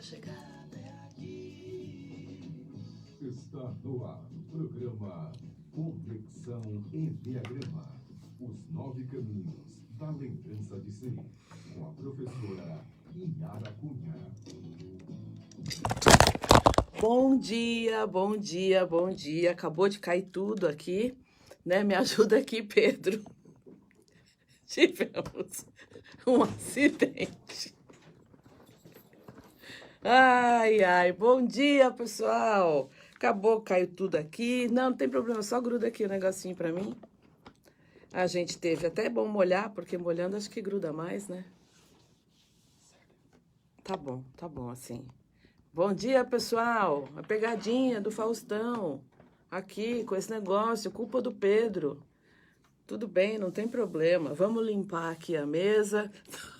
chegada é aqui. Está no ar o programa Conexão Enneagrama. Os nove caminhos da lembrança de si. Com a professora Inara Cunha. Bom dia, bom dia, bom dia. Acabou de cair tudo aqui, né? Me ajuda aqui, Pedro. Tivemos um acidente. Ai, ai, bom dia, pessoal. Acabou, caiu tudo aqui. Não, não tem problema, só gruda aqui o negocinho pra mim. A gente teve até bom molhar, porque molhando acho que gruda mais, né? Tá bom, tá bom assim. Bom dia, pessoal. A pegadinha do Faustão. Aqui com esse negócio, culpa do Pedro. Tudo bem, não tem problema. Vamos limpar aqui a mesa.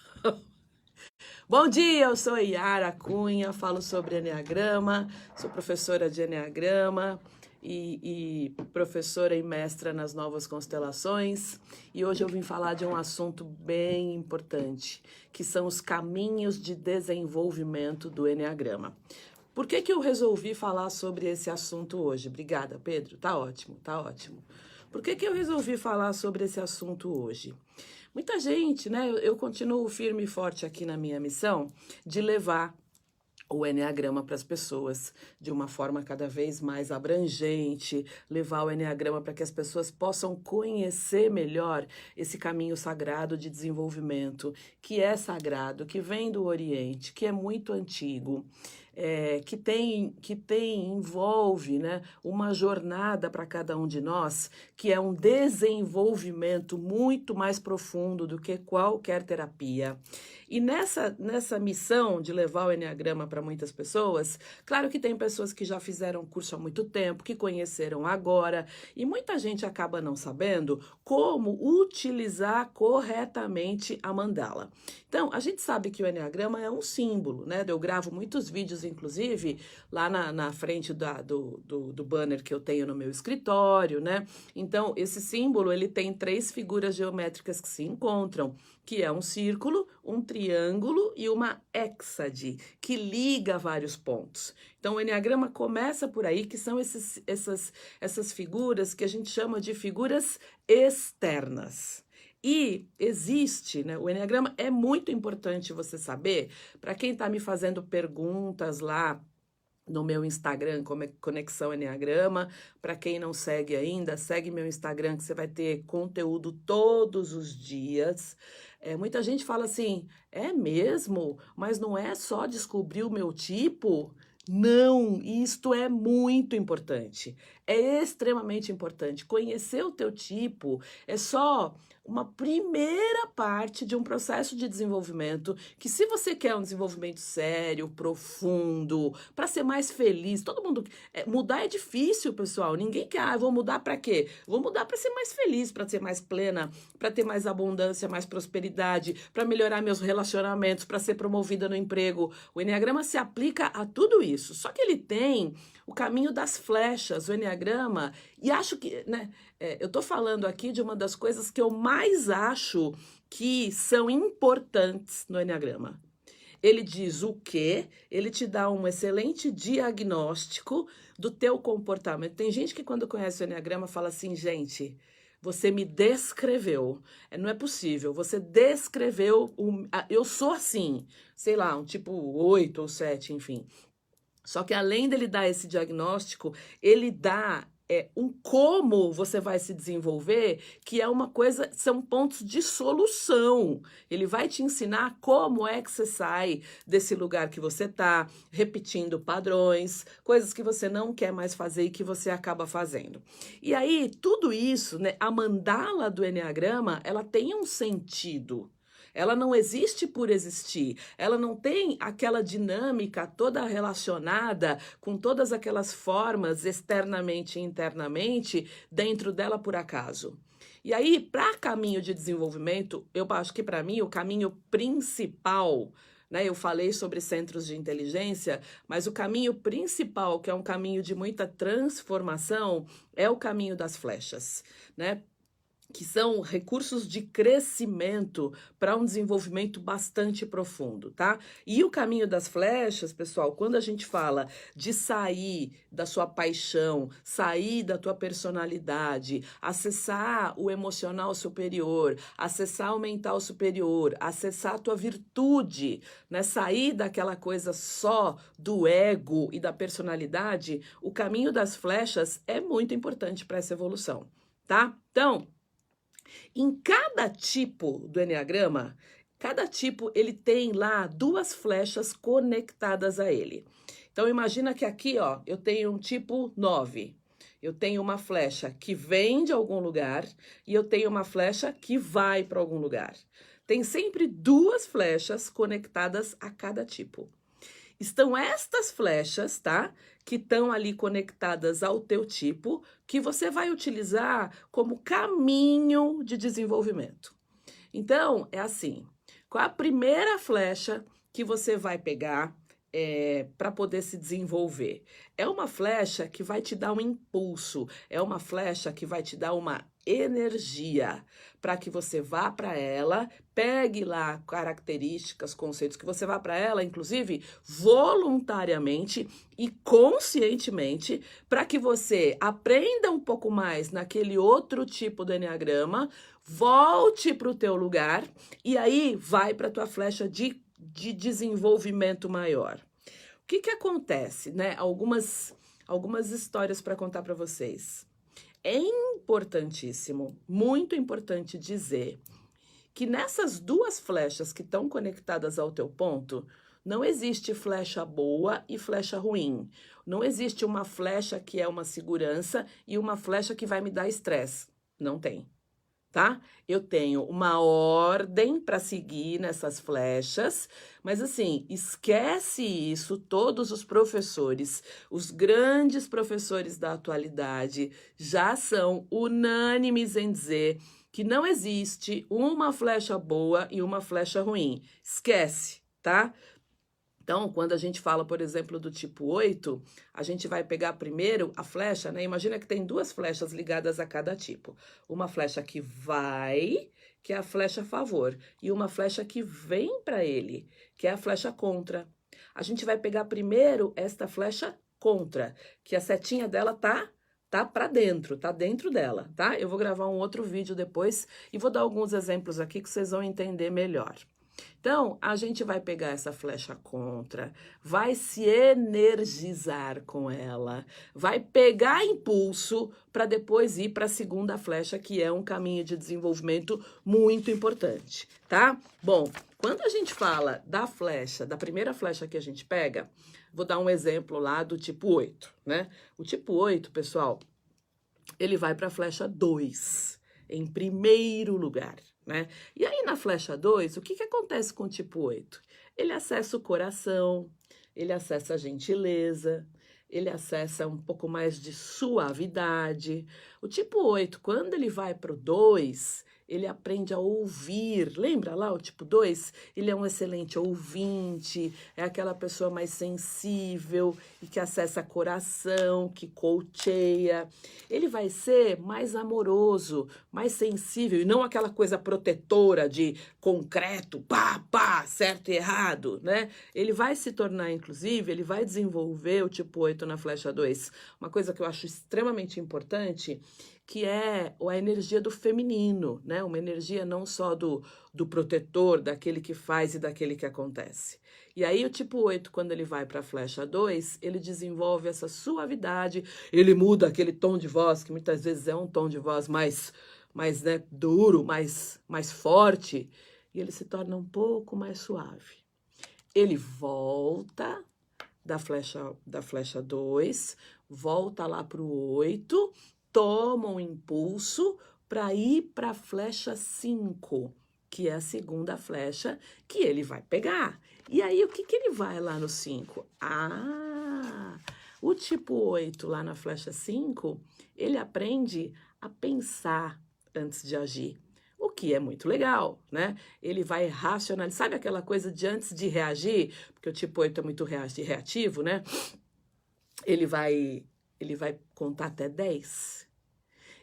Bom dia, eu sou Yara Cunha, falo sobre Enneagrama, sou professora de Enneagrama e, e, professora e mestra nas novas constelações. E hoje eu vim falar de um assunto bem importante, que são os caminhos de desenvolvimento do Enneagrama. Por que, que eu resolvi falar sobre esse assunto hoje? Obrigada, Pedro. Tá ótimo, tá ótimo. Por que, que eu resolvi falar sobre esse assunto hoje? Muita gente, né? Eu, eu continuo firme e forte aqui na minha missão de levar o Enneagrama para as pessoas de uma forma cada vez mais abrangente, levar o Enneagrama para que as pessoas possam conhecer melhor esse caminho sagrado de desenvolvimento, que é sagrado, que vem do Oriente, que é muito antigo é, que tem que tem envolve né, uma jornada para cada um de nós que é um desenvolvimento muito mais profundo do que qualquer terapia e nessa nessa missão de levar o enneagrama para muitas pessoas claro que tem pessoas que já fizeram curso há muito tempo que conheceram agora e muita gente acaba não sabendo como utilizar corretamente a mandala. Então a gente sabe que o enneagrama é um símbolo né? Eu gravo muitos vídeos inclusive, lá na, na frente da, do, do, do banner que eu tenho no meu escritório, né? Então, esse símbolo, ele tem três figuras geométricas que se encontram, que é um círculo, um triângulo e uma hexade, que liga vários pontos. Então, o Enneagrama começa por aí, que são esses, essas, essas figuras que a gente chama de figuras externas. E existe, né? O Enneagrama é muito importante você saber, para quem está me fazendo perguntas lá no meu Instagram, como é Conexão Enneagrama. Para quem não segue ainda, segue meu Instagram que você vai ter conteúdo todos os dias. É, muita gente fala assim: é mesmo? Mas não é só descobrir o meu tipo? Não, isto é muito importante. É extremamente importante. Conhecer o teu tipo é só uma primeira parte de um processo de desenvolvimento que se você quer um desenvolvimento sério, profundo, para ser mais feliz, todo mundo é, mudar é difícil, pessoal. Ninguém quer, ah, vou mudar para quê? Vou mudar para ser mais feliz, para ser mais plena, para ter mais abundância, mais prosperidade, para melhorar meus relacionamentos, para ser promovida no emprego. O Enneagrama se aplica a tudo isso. Só que ele tem o caminho das flechas, o Enneagrama, e acho que, né, é, eu estou falando aqui de uma das coisas que eu mais acho que são importantes no Enneagrama. Ele diz o que, ele te dá um excelente diagnóstico do teu comportamento. Tem gente que quando conhece o Enneagrama fala assim, gente, você me descreveu. É, não é possível. Você descreveu. Eu sou assim. Sei lá, um tipo 8 ou 7, enfim. Só que além dele dar esse diagnóstico, ele dá é, um como você vai se desenvolver, que é uma coisa, são pontos de solução. Ele vai te ensinar como é que você sai desse lugar que você tá, repetindo padrões, coisas que você não quer mais fazer e que você acaba fazendo. E aí, tudo isso, né, a mandala do Enneagrama, ela tem um sentido. Ela não existe por existir. Ela não tem aquela dinâmica toda relacionada com todas aquelas formas externamente e internamente dentro dela por acaso. E aí, para caminho de desenvolvimento, eu acho que para mim o caminho principal né? Eu falei sobre centros de inteligência, mas o caminho principal, que é um caminho de muita transformação, é o caminho das flechas, né? Que são recursos de crescimento para um desenvolvimento bastante profundo, tá? E o caminho das flechas, pessoal, quando a gente fala de sair da sua paixão, sair da tua personalidade, acessar o emocional superior, acessar o mental superior, acessar a tua virtude, né? Sair daquela coisa só do ego e da personalidade, o caminho das flechas é muito importante para essa evolução, tá? Então, em cada tipo do Enneagrama, cada tipo ele tem lá duas flechas conectadas a ele. Então imagina que aqui, ó, eu tenho um tipo 9. Eu tenho uma flecha que vem de algum lugar e eu tenho uma flecha que vai para algum lugar. Tem sempre duas flechas conectadas a cada tipo. Estão estas flechas, tá? Que estão ali conectadas ao teu tipo, que você vai utilizar como caminho de desenvolvimento. Então, é assim: qual a primeira flecha que você vai pegar é, para poder se desenvolver? É uma flecha que vai te dar um impulso, é uma flecha que vai te dar uma energia para que você vá para ela, pegue lá características, conceitos que você vá para ela, inclusive voluntariamente e conscientemente, para que você aprenda um pouco mais naquele outro tipo do enneagrama, volte para o teu lugar e aí vai para tua flecha de, de desenvolvimento maior. O que que acontece, né? Algumas algumas histórias para contar para vocês. É importantíssimo, muito importante dizer que nessas duas flechas que estão conectadas ao teu ponto, não existe flecha boa e flecha ruim. Não existe uma flecha que é uma segurança e uma flecha que vai me dar estresse. Não tem tá? Eu tenho uma ordem para seguir nessas flechas, mas assim, esquece isso, todos os professores, os grandes professores da atualidade já são unânimes em dizer que não existe uma flecha boa e uma flecha ruim. Esquece, tá? Então, quando a gente fala, por exemplo, do tipo 8, a gente vai pegar primeiro a flecha, né? Imagina que tem duas flechas ligadas a cada tipo. Uma flecha que vai, que é a flecha a favor, e uma flecha que vem para ele, que é a flecha contra. A gente vai pegar primeiro esta flecha contra, que a setinha dela tá tá para dentro, tá dentro dela, tá? Eu vou gravar um outro vídeo depois e vou dar alguns exemplos aqui que vocês vão entender melhor. Então, a gente vai pegar essa flecha contra, vai se energizar com ela, vai pegar impulso para depois ir para a segunda flecha, que é um caminho de desenvolvimento muito importante, tá? Bom, quando a gente fala da flecha, da primeira flecha que a gente pega, vou dar um exemplo lá do tipo 8, né? O tipo 8, pessoal, ele vai para a flecha 2, em primeiro lugar né? E aí na flecha 2, o que, que acontece com o tipo 8? Ele acessa o coração, ele acessa a gentileza, ele acessa um pouco mais de suavidade. O tipo 8, quando ele vai para o 2, ele aprende a ouvir. Lembra lá o tipo 2? Ele é um excelente ouvinte, é aquela pessoa mais sensível e que acessa coração, que colcheia. Ele vai ser mais amoroso, mais sensível e não aquela coisa protetora de concreto, pá, pá, certo e errado, né? Ele vai se tornar, inclusive, ele vai desenvolver o tipo 8 na flecha 2. Uma coisa que eu acho extremamente importante que é a energia do feminino, né? Uma energia não só do, do protetor, daquele que faz e daquele que acontece. E aí o tipo 8, quando ele vai para a flecha 2, ele desenvolve essa suavidade, ele muda aquele tom de voz, que muitas vezes é um tom de voz mais, mais né, duro, mais, mais forte, e ele se torna um pouco mais suave. Ele volta da flecha da flecha 2, volta lá para o 8 toma um impulso para ir para a flecha 5, que é a segunda flecha que ele vai pegar. E aí, o que, que ele vai lá no 5? Ah, o tipo 8 lá na flecha 5, ele aprende a pensar antes de agir. O que é muito legal, né? Ele vai racionalizar. Sabe aquela coisa de antes de reagir? Porque o tipo 8 é muito reativo, né? Ele vai ele vai contar até 10.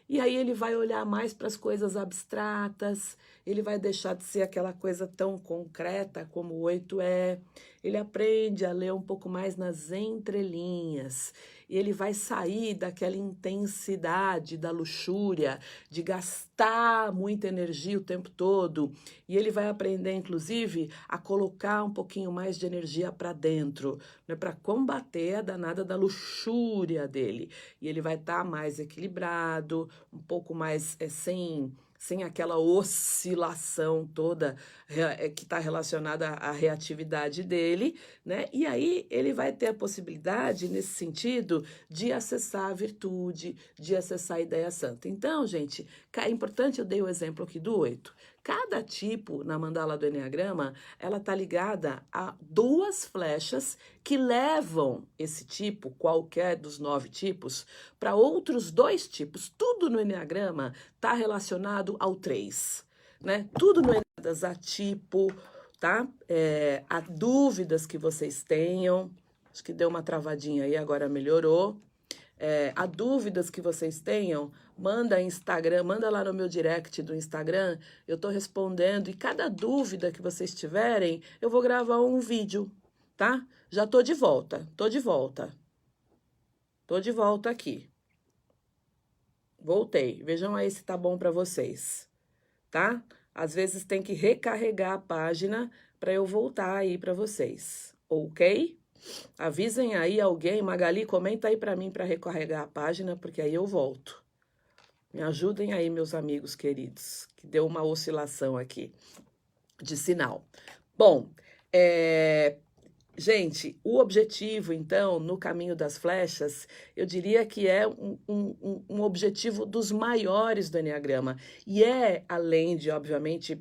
E aí ele vai olhar mais para as coisas abstratas, ele vai deixar de ser aquela coisa tão concreta como o oito é. Ele aprende a ler um pouco mais nas entrelinhas. E ele vai sair daquela intensidade da luxúria, de gastar muita energia o tempo todo. E ele vai aprender, inclusive, a colocar um pouquinho mais de energia para dentro, né, para combater a danada da luxúria dele. E ele vai estar tá mais equilibrado, um pouco mais é, sem sem aquela oscilação toda é, que está relacionada à reatividade dele, né? E aí ele vai ter a possibilidade, nesse sentido, de acessar a virtude, de acessar a ideia santa. Então, gente, é importante, eu dei o exemplo aqui do oito. Cada tipo na mandala do Enneagrama, ela está ligada a duas flechas que levam esse tipo, qualquer dos nove tipos, para outros dois tipos. Tudo no Enneagrama está relacionado ao três, né? Tudo no Enneagrama a tipo, tá? É, há dúvidas que vocês tenham. Acho que deu uma travadinha aí, agora melhorou. É, há dúvidas que vocês tenham, manda Instagram, manda lá no meu direct do Instagram, eu estou respondendo. E cada dúvida que vocês tiverem, eu vou gravar um vídeo, tá? Já estou de volta, estou de volta. Estou de volta aqui. Voltei. Vejam aí se tá bom para vocês, tá? Às vezes tem que recarregar a página para eu voltar aí para vocês, ok? Avisem aí alguém, Magali, comenta aí para mim para recarregar a página, porque aí eu volto. Me ajudem aí, meus amigos queridos, que deu uma oscilação aqui de sinal. Bom, é, gente, o objetivo, então, no caminho das flechas, eu diria que é um, um, um objetivo dos maiores do Enneagrama. E é, além de, obviamente,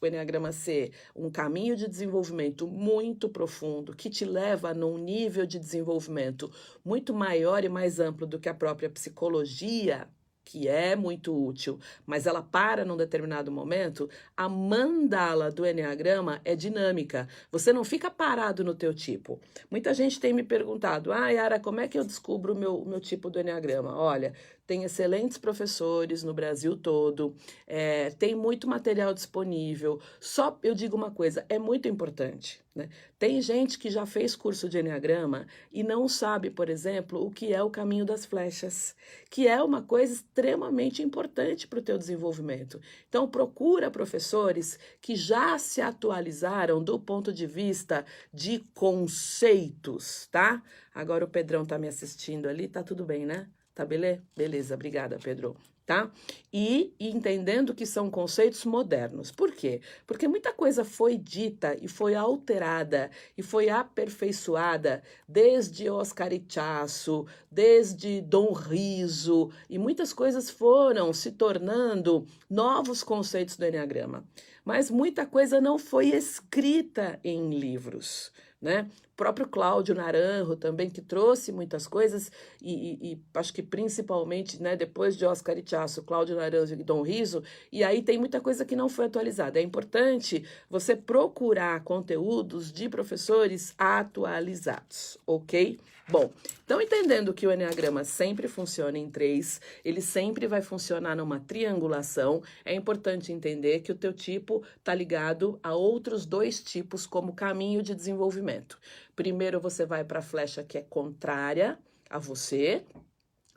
o Enneagrama ser um caminho de desenvolvimento muito profundo, que te leva num nível de desenvolvimento muito maior e mais amplo do que a própria psicologia, que é muito útil, mas ela para num determinado momento, a mandala do Enneagrama é dinâmica. Você não fica parado no teu tipo. Muita gente tem me perguntado, ah, Yara, como é que eu descubro o meu, meu tipo do Enneagrama? Olha, tem excelentes professores no Brasil todo, é, tem muito material disponível. Só eu digo uma coisa: é muito importante. Né? Tem gente que já fez curso de Enneagrama e não sabe, por exemplo, o que é o caminho das flechas, que é uma coisa extremamente importante para o teu desenvolvimento. Então, procura professores que já se atualizaram do ponto de vista de conceitos, tá? Agora o Pedrão está me assistindo ali, tá tudo bem, né? Tá beleza? Beleza, obrigada, Pedro. Tá? E, e entendendo que são conceitos modernos. Por quê? Porque muita coisa foi dita e foi alterada e foi aperfeiçoada desde Oscar Ichaço, desde Dom Riso, e muitas coisas foram se tornando novos conceitos do Enneagrama. Mas muita coisa não foi escrita em livros né? O próprio Cláudio Naranjo também, que trouxe muitas coisas, e, e, e acho que principalmente né, depois de Oscar Itiaço, Cláudio Naranjo e Dom Riso, e aí tem muita coisa que não foi atualizada. É importante você procurar conteúdos de professores atualizados, ok? Bom, então entendendo que o Enneagrama sempre funciona em três, ele sempre vai funcionar numa triangulação, é importante entender que o teu tipo está ligado a outros dois tipos como caminho de desenvolvimento. Primeiro você vai para a flecha que é contrária a você,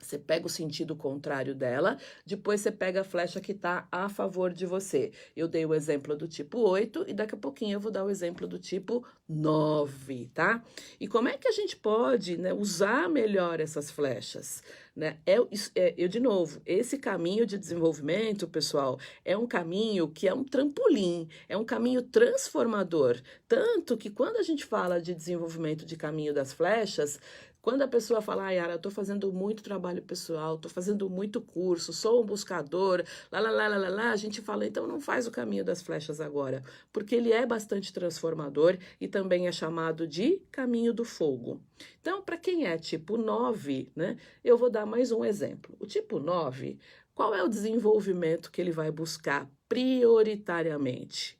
você pega o sentido contrário dela, depois você pega a flecha que está a favor de você. Eu dei o exemplo do tipo 8 e daqui a pouquinho eu vou dar o exemplo do tipo 9, tá? E como é que a gente pode né, usar melhor essas flechas? Né? É, é, eu, de novo, esse caminho de desenvolvimento, pessoal, é um caminho que é um trampolim, é um caminho transformador. Tanto que quando a gente fala de desenvolvimento de caminho das flechas, quando a pessoa fala, ah, Yara, eu estou fazendo muito trabalho pessoal, estou fazendo muito curso, sou um buscador, lá, lá, lá, lá, lá, a gente fala, então não faz o caminho das flechas agora, porque ele é bastante transformador e também é chamado de caminho do fogo. Então, para quem é tipo 9, né, eu vou dar mais um exemplo. O tipo 9, qual é o desenvolvimento que ele vai buscar prioritariamente?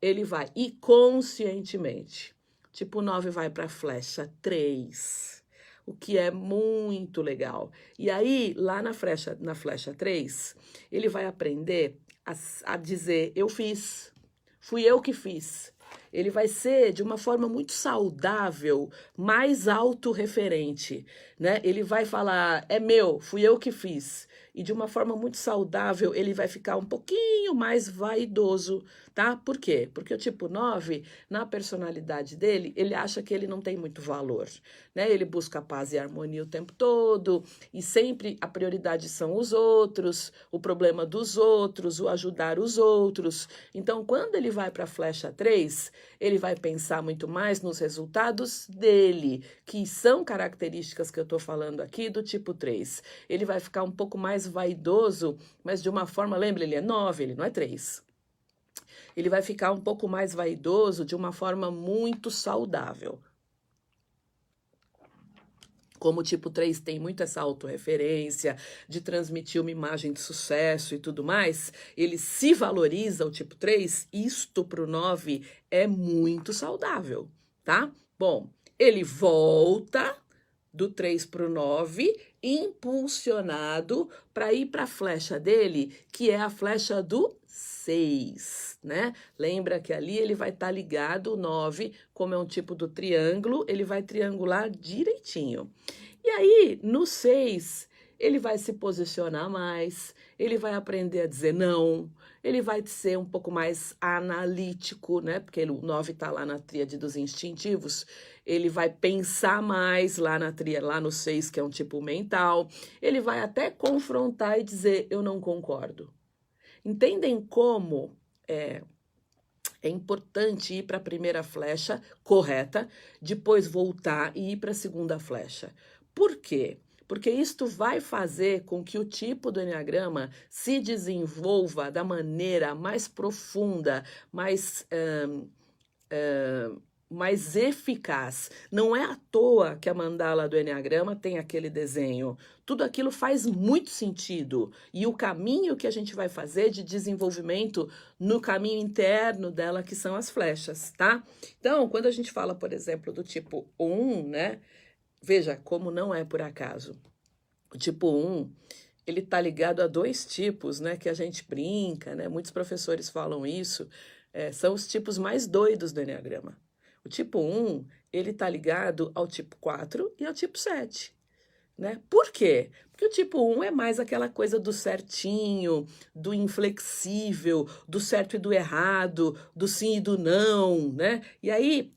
Ele vai, e conscientemente. Tipo 9 vai para a flecha 3 o que é muito legal. E aí, lá na flecha, na flecha 3, ele vai aprender a, a dizer: Eu fiz, fui eu que fiz. Ele vai ser de uma forma muito saudável, mais autorreferente, né? Ele vai falar: é meu, fui eu que fiz. E de uma forma muito saudável, ele vai ficar um pouquinho mais vaidoso, tá? Por quê? Porque o tipo 9, na personalidade dele, ele acha que ele não tem muito valor, né? Ele busca paz e harmonia o tempo todo, e sempre a prioridade são os outros, o problema dos outros, o ajudar os outros. Então, quando ele vai para a flecha 3, ele vai pensar muito mais nos resultados dele, que são características que eu estou falando aqui do tipo 3. Ele vai ficar um pouco mais vaidoso, mas de uma forma, lembra, ele é 9, ele não é 3. Ele vai ficar um pouco mais vaidoso de uma forma muito saudável. Como o tipo 3 tem muito essa autorreferência de transmitir uma imagem de sucesso e tudo mais, ele se valoriza, o tipo 3, isto para o 9 é muito saudável, tá? Bom, ele volta do 3 para o 9, impulsionado para ir para a flecha dele, que é a flecha do 6, né? Lembra que ali ele vai estar tá ligado, o 9, como é um tipo do triângulo, ele vai triangular direitinho. E aí, no 6, ele vai se posicionar mais, ele vai aprender a dizer não, ele vai ser um pouco mais analítico, né? Porque o 9 está lá na tríade dos instintivos, ele vai pensar mais lá na tria, lá no 6, que é um tipo mental, ele vai até confrontar e dizer eu não concordo. Entendem como é, é importante ir para a primeira flecha correta, depois voltar e ir para a segunda flecha. Por quê? Porque isto vai fazer com que o tipo do Enneagrama se desenvolva da maneira mais profunda, mais. Mais eficaz. Não é à toa que a mandala do Enneagrama tem aquele desenho. Tudo aquilo faz muito sentido. E o caminho que a gente vai fazer de desenvolvimento no caminho interno dela, que são as flechas, tá? Então, quando a gente fala, por exemplo, do tipo 1, né? Veja como não é por acaso. O tipo 1, ele tá ligado a dois tipos, né? Que a gente brinca, né? Muitos professores falam isso. É, são os tipos mais doidos do Enneagrama. O tipo 1, ele está ligado ao tipo 4 e ao tipo 7. Né? Por quê? Porque o tipo 1 é mais aquela coisa do certinho, do inflexível, do certo e do errado, do sim e do não, né? E aí,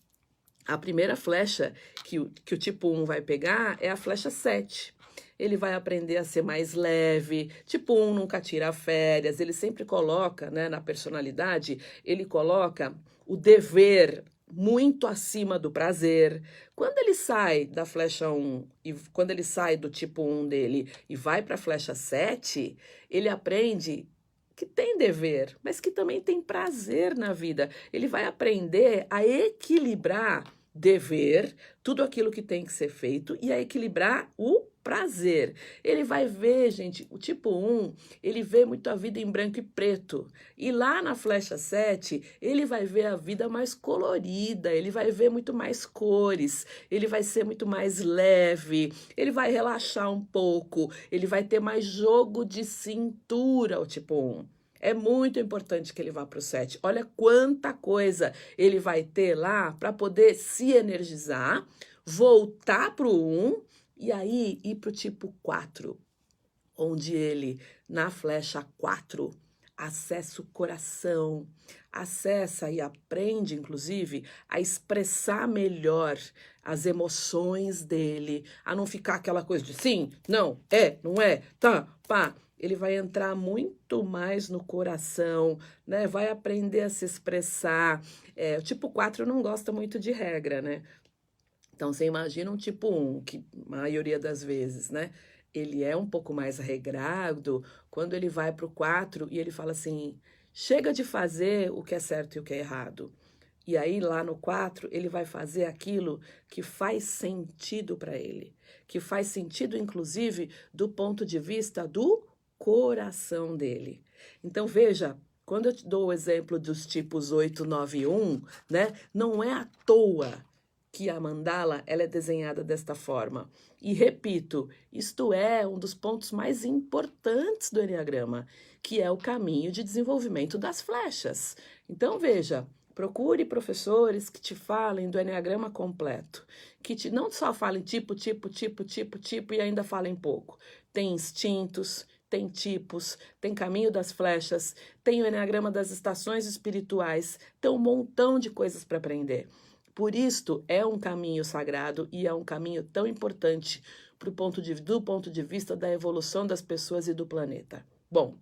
a primeira flecha que o, que o tipo 1 vai pegar é a flecha 7 ele vai aprender a ser mais leve. Tipo, um nunca tira férias, ele sempre coloca, né, na personalidade, ele coloca o dever muito acima do prazer. Quando ele sai da flecha 1 e quando ele sai do tipo 1 dele e vai para a flecha 7, ele aprende que tem dever, mas que também tem prazer na vida. Ele vai aprender a equilibrar dever, tudo aquilo que tem que ser feito e a equilibrar o prazer. Ele vai ver, gente, o tipo 1, ele vê muito a vida em branco e preto. E lá na flecha 7, ele vai ver a vida mais colorida, ele vai ver muito mais cores, ele vai ser muito mais leve, ele vai relaxar um pouco, ele vai ter mais jogo de cintura, o tipo 1. É muito importante que ele vá para o 7. Olha quanta coisa ele vai ter lá para poder se energizar, voltar para o 1 e aí ir para o tipo 4, onde ele, na flecha 4, acessa o coração, acessa e aprende, inclusive, a expressar melhor as emoções dele, a não ficar aquela coisa de sim, não, é, não é, tá, pá. Ele vai entrar muito mais no coração, né? Vai aprender a se expressar. É, o tipo 4 não gosta muito de regra, né? Então, você imagina um tipo 1, que a maioria das vezes, né? Ele é um pouco mais regrado, quando ele vai para o 4 e ele fala assim: chega de fazer o que é certo e o que é errado. E aí, lá no 4, ele vai fazer aquilo que faz sentido para ele, que faz sentido, inclusive, do ponto de vista do coração dele. Então, veja, quando eu te dou o exemplo dos tipos 8, 9 e 1, né, não é à toa que a mandala ela é desenhada desta forma. E repito, isto é um dos pontos mais importantes do Enneagrama, que é o caminho de desenvolvimento das flechas. Então veja, procure professores que te falem do Enneagrama completo, que te, não só falem tipo, tipo, tipo, tipo, tipo e ainda falem pouco. Tem instintos, tem tipos, tem caminho das flechas, tem o Enneagrama das estações espirituais, tem um montão de coisas para aprender. Por isto, é um caminho sagrado e é um caminho tão importante pro ponto de, do ponto de vista da evolução das pessoas e do planeta. Bom,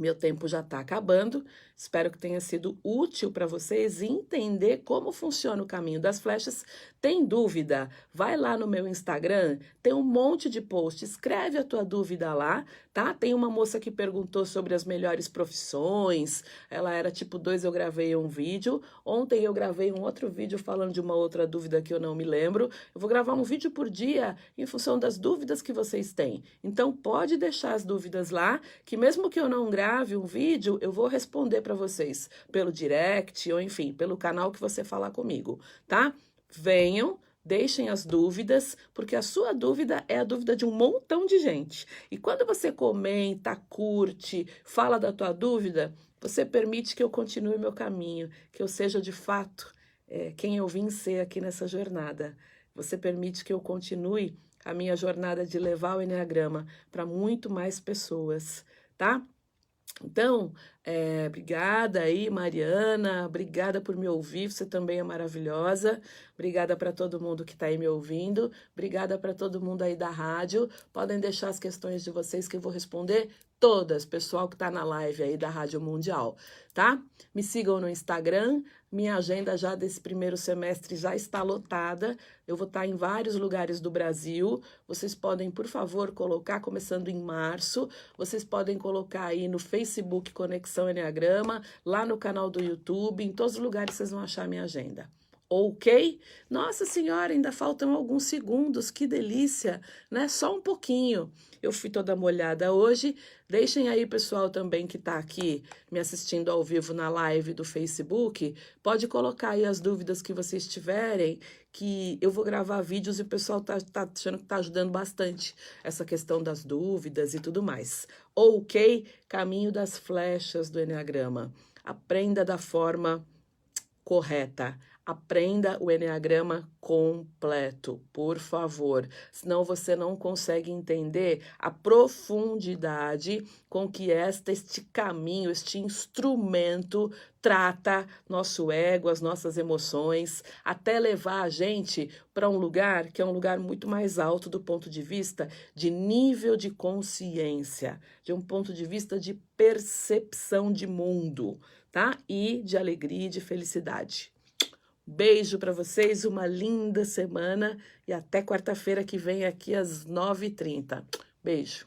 meu tempo já está acabando. Espero que tenha sido útil para vocês entender como funciona o caminho das flechas. Tem dúvida? Vai lá no meu Instagram, tem um monte de posts. Escreve a tua dúvida lá, tá? Tem uma moça que perguntou sobre as melhores profissões. Ela era tipo 2, eu gravei um vídeo. Ontem eu gravei um outro vídeo falando de uma outra dúvida que eu não me lembro. Eu vou gravar um vídeo por dia em função das dúvidas que vocês têm. Então pode deixar as dúvidas lá, que mesmo que eu não grave um vídeo, eu vou responder para vocês pelo direct ou enfim, pelo canal que você falar comigo, tá? Venham, deixem as dúvidas, porque a sua dúvida é a dúvida de um montão de gente. E quando você comenta, curte, fala da tua dúvida, você permite que eu continue meu caminho, que eu seja de fato é, quem eu vim ser aqui nessa jornada. Você permite que eu continue a minha jornada de levar o Enneagrama para muito mais pessoas, tá? Então, é, obrigada aí, Mariana, obrigada por me ouvir, você também é maravilhosa. Obrigada para todo mundo que está aí me ouvindo, obrigada para todo mundo aí da rádio. Podem deixar as questões de vocês que eu vou responder todas, pessoal que está na live aí da Rádio Mundial, tá? Me sigam no Instagram, minha agenda já desse primeiro semestre já está lotada. Eu vou estar em vários lugares do Brasil. Vocês podem, por favor, colocar, começando em março, vocês podem colocar aí no Facebook Conexão Enneagrama, lá no canal do YouTube, em todos os lugares vocês vão achar minha agenda ok? Nossa Senhora, ainda faltam alguns segundos, que delícia, né? Só um pouquinho. Eu fui toda molhada hoje. Deixem aí, pessoal, também que está aqui me assistindo ao vivo na live do Facebook, pode colocar aí as dúvidas que vocês tiverem, que eu vou gravar vídeos e o pessoal tá, tá achando que tá ajudando bastante essa questão das dúvidas e tudo mais. Ok? Caminho das flechas do Enneagrama. Aprenda da forma correta Aprenda o Enneagrama completo, por favor. Senão você não consegue entender a profundidade com que esta, este caminho, este instrumento trata nosso ego, as nossas emoções, até levar a gente para um lugar que é um lugar muito mais alto do ponto de vista de nível de consciência, de um ponto de vista de percepção de mundo, tá? E de alegria e de felicidade. Beijo para vocês, uma linda semana e até quarta-feira que vem aqui às 9h30. Beijo.